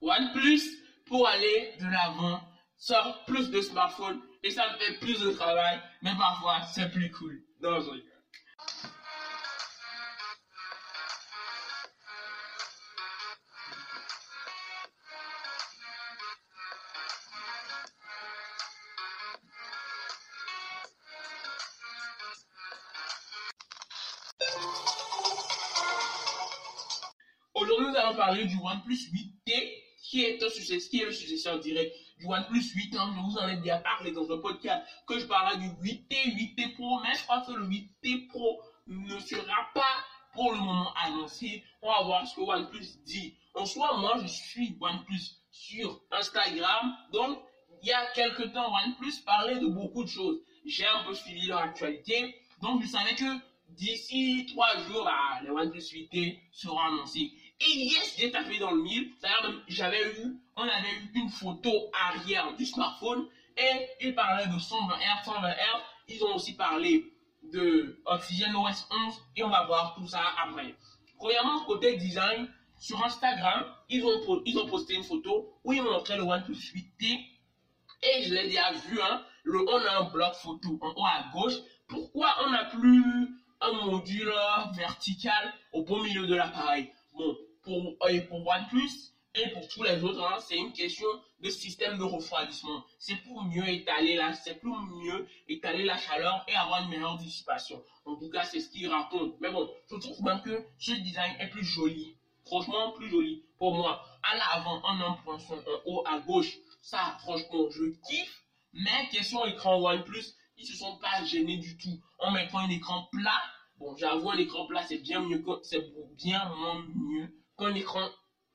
OnePlus, pour aller de l'avant, sort plus de smartphones et ça fait plus de travail, mais parfois c'est plus cool. Non, je rigole. Aujourd'hui, nous allons parler du OnePlus 8T, qui est, qui est le successeur direct du OnePlus 8. Hein. Je vous en ai déjà parlé dans un podcast que je parlerai du 8T, 8T Pro, mais je crois que le 8T Pro ne sera pas pour le moment annoncé. On va voir ce que OnePlus dit. En soi, moi, je suis OnePlus sur Instagram, donc il y a quelques temps, OnePlus parlait de beaucoup de choses. J'ai un peu suivi leur actualité, donc je savais que d'ici trois jours, bah, les OnePlus 8T seront annoncés. Et yes, j'ai tapé dans le mille. D'ailleurs, j'avais eu, on avait eu une photo arrière du smartphone et ils parlaient de 120 Hz, 120 Hz. Ils ont aussi parlé de Oxygen OS 11 et on va voir tout ça après. Premièrement, côté design, sur Instagram, ils ont, ils ont posté une photo où ils montraient le OnePlus 8T et je l'ai déjà vu, hein, le, on a un bloc photo en haut à gauche. Pourquoi on n'a plus un module vertical au beau milieu de l'appareil Bon, pour, et pour OnePlus et pour tous les autres, hein, c'est une question de système de refroidissement. C'est pour mieux étaler la, c'est pour mieux étaler la chaleur et avoir une meilleure dissipation. En tout cas, c'est ce qu'il raconte. Mais bon, je trouve même que ce design est plus joli. Franchement, plus joli pour moi. À l'avant, en un poinçon en haut à gauche. Ça, franchement, je kiffe. Mais question écran OnePlus, ils se sont pas gênés du tout en mettant un écran plat. Bon, j'avoue, un écran plat, c'est bien mieux, c'est bien moins mieux qu'un écran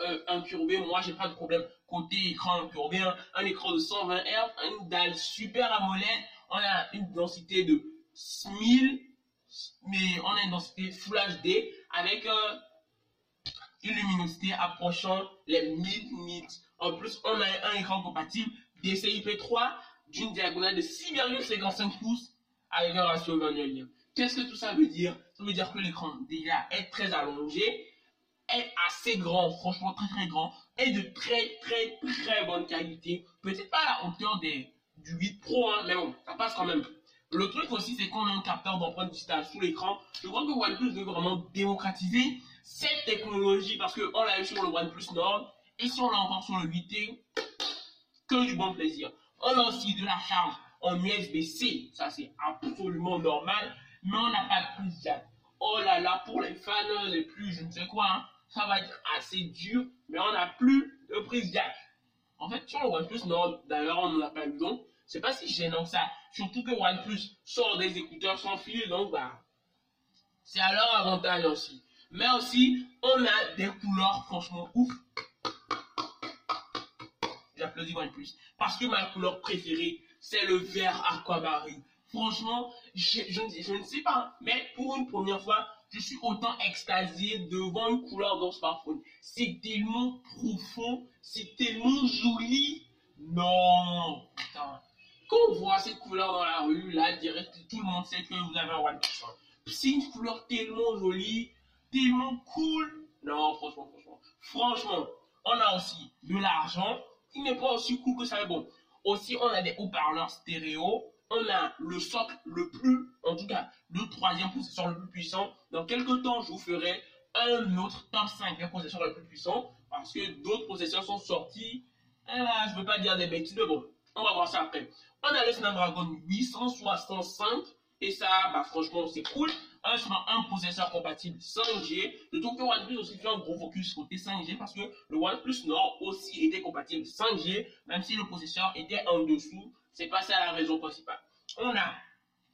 euh, incurvé. Moi, j'ai pas de problème côté écran incurvé. Hein. Un écran de 120 Hz, une dalle super AMOLED. On a une densité de 1000, mais on a une densité Full HD avec euh, une luminosité approchant les 1000 nits. En plus, on a un écran compatible DCI-P3 d'une diagonale de 6,55 pouces avec un ratio 20 Qu'est-ce que tout ça veut dire? Ça veut dire que l'écran déjà est très allongé, est assez grand, franchement très très grand, et de très très très bonne qualité. Peut-être pas à la hauteur des, du 8 Pro, hein, mais bon, ça passe quand même. Le truc aussi, c'est qu'on a un capteur d'empreinte digitale sous l'écran. Je crois que OnePlus veut vraiment démocratiser cette technologie parce qu'on l'a eu sur le OnePlus Nord et si on l'a encore sur le 8T, que du bon plaisir. On a aussi de la charge en USB-C, ça c'est absolument normal, mais on n'a pas de prise jack. Oh là là, pour les fans les plus, je ne sais quoi, hein, ça va être assez dur, mais on n'a plus de prise jack. En fait, sur le OnePlus d'ailleurs, on n'a pas eu donc, c'est pas si gênant ça. Surtout que OnePlus sort des écouteurs sans fil, donc bah, c'est à leur avantage aussi. Mais aussi, on a des couleurs franchement ouf. J'applaudis OnePlus. Parce que ma couleur préférée, c'est le vert aquamarine. Franchement, je, je, ne sais pas, mais pour une première fois, je suis autant extasié devant une couleur dans smartphone. C'est tellement profond, c'est tellement joli. Non, putain. Quand on voit cette couleur dans la rue, là, direct, tout le monde sait que vous avez un OnePlus. C'est une couleur tellement jolie, tellement cool. Non, franchement, franchement. Franchement, on a aussi de l'argent qui n'est pas aussi cool que ça. Mais bon, aussi, on a des haut-parleurs stéréo. On a le socle le plus, en tout cas, le troisième processeur le plus puissant. Dans quelques temps, je vous ferai un autre top 5 des les plus puissants parce que d'autres processeurs sont sortis. Et là, je ne veux pas dire des bêtises, mais bon, on va voir ça après. On a le Snapdragon 865 et ça, bah, franchement, c'est cool. Un, un processeur compatible 5G. Je trouve que OnePlus aussi fait un gros focus côté 5G parce que le OnePlus Nord aussi était compatible 5G, même si le processeur était en dessous. C'est pas ça la raison principale. On a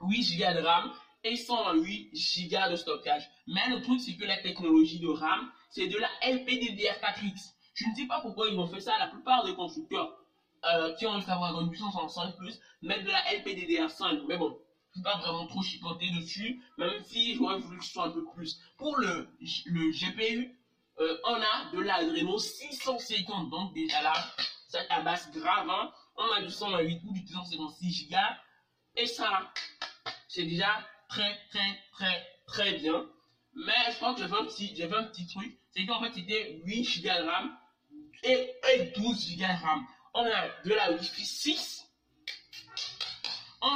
8 Go de RAM et 128 Go de stockage. Mais le truc, c'est que la technologie de RAM, c'est de la LPDDR4X. Je ne sais pas pourquoi ils ont fait ça. La plupart des constructeurs euh, qui ont le savoir une puissance en 5 plus mettent de la LPDDR5. Mais bon, pas vraiment trop chipoter dessus, même si j'aurais voulu que ce soit un peu plus. Pour le, le GPU, euh, on a de l'Adreno 650, donc déjà là, ça tabasse grave, hein. On a du 128 ou du 256 Go, et ça, c'est déjà très, très, très, très bien. Mais je crois que j'avais un petit, j'avais un petit truc, c'est qu'en fait, c'était 8 Go de RAM, et, et 12 Go de RAM. On a de la Wi-Fi 6.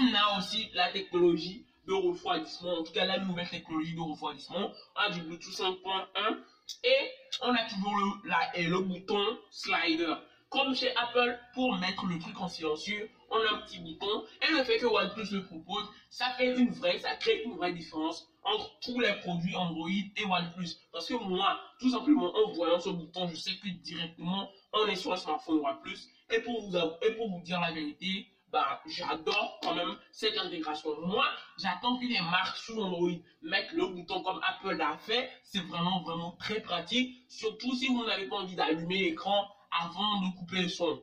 On a aussi la technologie de refroidissement, en tout cas la nouvelle technologie de refroidissement. On du Bluetooth 5.1 et on a toujours le, la, bouton slider. Comme chez Apple, pour mettre le truc en silencieux, on a un petit bouton. Et le fait que OnePlus le propose, ça fait une vraie, ça crée une vraie différence entre tous les produits Android et OnePlus. Parce que moi, tout simplement, en voyant ce bouton, je sais que directement, on est sur un smartphone OnePlus. Et pour vous dire la vérité, bah, j'adore quand même cette intégration. Moi, j'attends que les marques sous Android mettent le bouton comme Apple l'a fait. C'est vraiment, vraiment très pratique. Surtout si vous n'avez pas envie d'allumer l'écran avant de couper le son.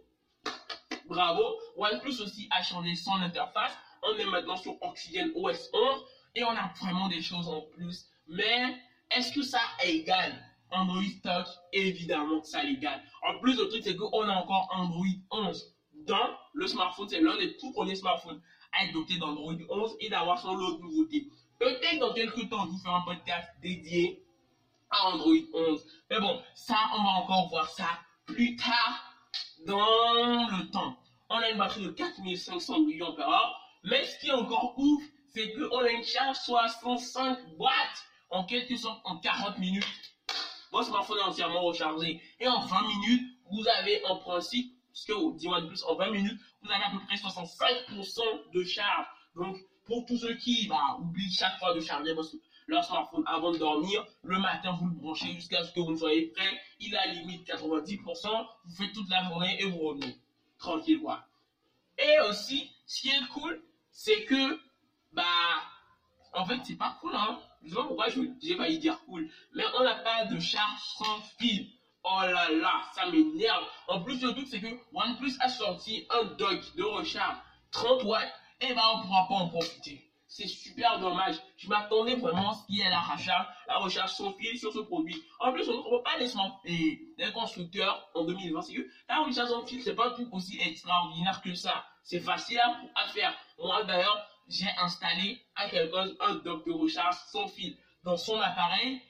Bravo. OnePlus aussi a changé son interface. On est maintenant sur Oxygen OS 11 et on a vraiment des choses en plus. Mais est-ce que ça égale Android Stock Évidemment que ça l'égale. En plus, le truc, c'est qu'on a encore Android 11 dans le smartphone. C'est l'un des tout premiers smartphones à être doté d'Android 11 et d'avoir son lot de nouveautés. Peut-être dans quelques temps, je vous ferai un podcast dédié à Android 11. Mais bon, ça, on va encore voir ça plus tard dans le temps. On a une batterie de 4500 mAh. Mais ce qui est encore ouf, c'est qu'on a une charge 65 watts en quelque sorte en 40 minutes. Votre smartphone est entièrement rechargé. Et en 20 minutes, vous avez en principe, ce que vous dites plus, en 20 minutes, vous avez à peu près 65% de charge. Donc, pour tous ceux qui bah, oublient chaque fois de charger leur smartphone avant de dormir, le matin, vous le branchez jusqu'à ce que vous soyez prêt. Il a limite 90%. Vous faites toute la journée et vous revenez. Tranquille, quoi. Et aussi, ce qui est cool, c'est que, bah, en fait, c'est pas cool, hein. Je sais pas pourquoi j'ai failli dire cool. Mais on n'a pas de charge sans fil. Oh là là, ça m'énerve. En plus, le truc, c'est que OnePlus a sorti un dock de recharge 30 watts et bah, on pourra pas en profiter. C'est super dommage. Je m'attendais vraiment à ce qu'il y ait la recharge, la recharge sans fil sur ce produit. En plus, on ne trouve pas les, les constructeurs en 2020. C'est que la recharge sans fil, c'est pas un truc aussi extraordinaire que ça. C'est facile à, faire. Moi, d'ailleurs, j'ai installé à quelqu'un un dock de recharge sans fil dans son appareil,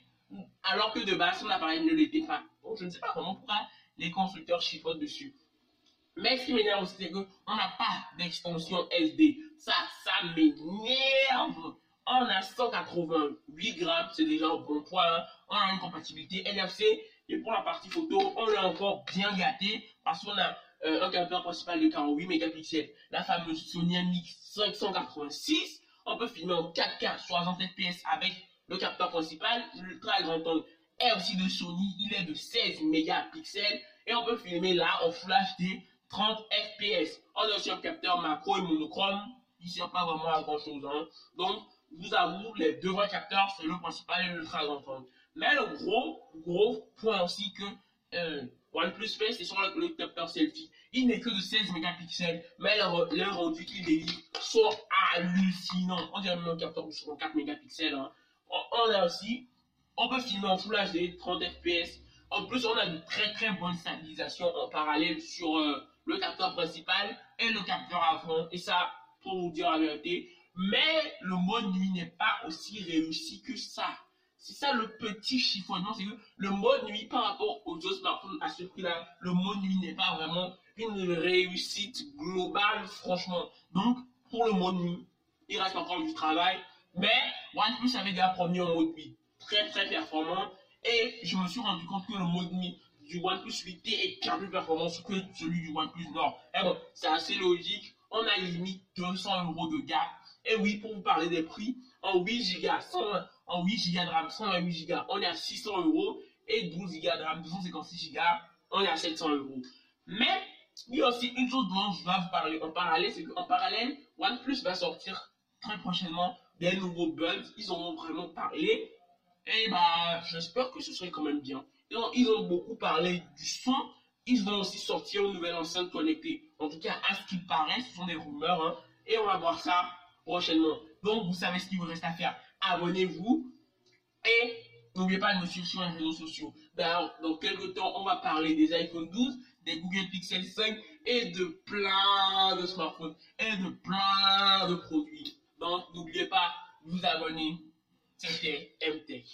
alors que de base, son appareil ne l'était pas. Donc, je ne sais pas comment pourquoi les constructeurs chiffonent dessus. Mais ce qui m'énerve c'est qu'on n'a pas d'extension SD. Ça, ça m'énerve. On a 188 grammes, c'est déjà un bon point. Hein. On a une compatibilité NFC. Et pour la partie photo, on est encore bien gâté parce qu'on a euh, un capteur principal de 48 mégapixels. La fameuse Sony MX586. On peut filmer en 4K 60 fps avec le capteur principal, l'ultra grand angle est aussi de Sony, il est de 16 mégapixels et on peut filmer là en Full HD 30 fps. On a aussi un capteur macro et monochrome, il sert pas vraiment à grand chose. Hein. Donc, vous avouez, les deux vrais capteurs, c'est le principal et l'ultra grand. Mais le gros, gros point aussi que euh, OnePlus fait, c'est sur le, capteur selfie. Il n'est que de 16 mégapixels, mais les rendus qu'il délivre sont hallucinants. On dirait même un capteur de 64 mégapixels. Hein. On a aussi, on peut filmer en Full HD 30 fps. En plus, on a de très très bonnes stabilisations en parallèle sur euh, le capteur principal et le capteur avant. Et ça, pour vous dire la vérité, mais le mode nuit n'est pas aussi réussi que ça. C'est ça le petit chiffonnement, c'est que le mode nuit par rapport aux autres smartphones à ce prix-là, le mode nuit n'est pas vraiment une réussite globale, franchement. Donc, pour le mode nuit, il reste encore du travail, mais OnePlus avait déjà promis un mode nuit très très performant et je me suis rendu compte que le mode nuit du OnePlus 8T est bien plus performant que celui du OnePlus Nord. Et bon, c'est assez logique, on a limite 200 euros de gap. Et oui, pour vous parler des prix, en 8 Go, en 8 Go de RAM, 128 Go, on est à 600 euros. Et 12 Go de RAM, 256 Go, on est à 700 euros. Mais, il y a aussi une chose dont je dois vous parler en parallèle, c'est qu'en parallèle, OnePlus va sortir très prochainement des nouveaux bugs. Ils en ont vraiment parlé. Et bah, j'espère que ce serait quand même bien. Ils ont, beaucoup parlé du son. Ils vont aussi sortir une nouvelle enceinte connectée. En tout cas, à ce qu'il paraît, ce sont des rumeurs. Hein. Et on va voir ça prochainement. Donc, vous savez ce qu'il vous reste à faire. Abonnez-vous. Et n'oubliez pas de me suivre sur les réseaux sociaux. D'ailleurs, dans quelques temps, on va parler des iPhone 12, des Google Pixel 5 et de plein de smartphones et de plein de produits. Donc, n'oubliez pas de vous abonner. C'était MTech.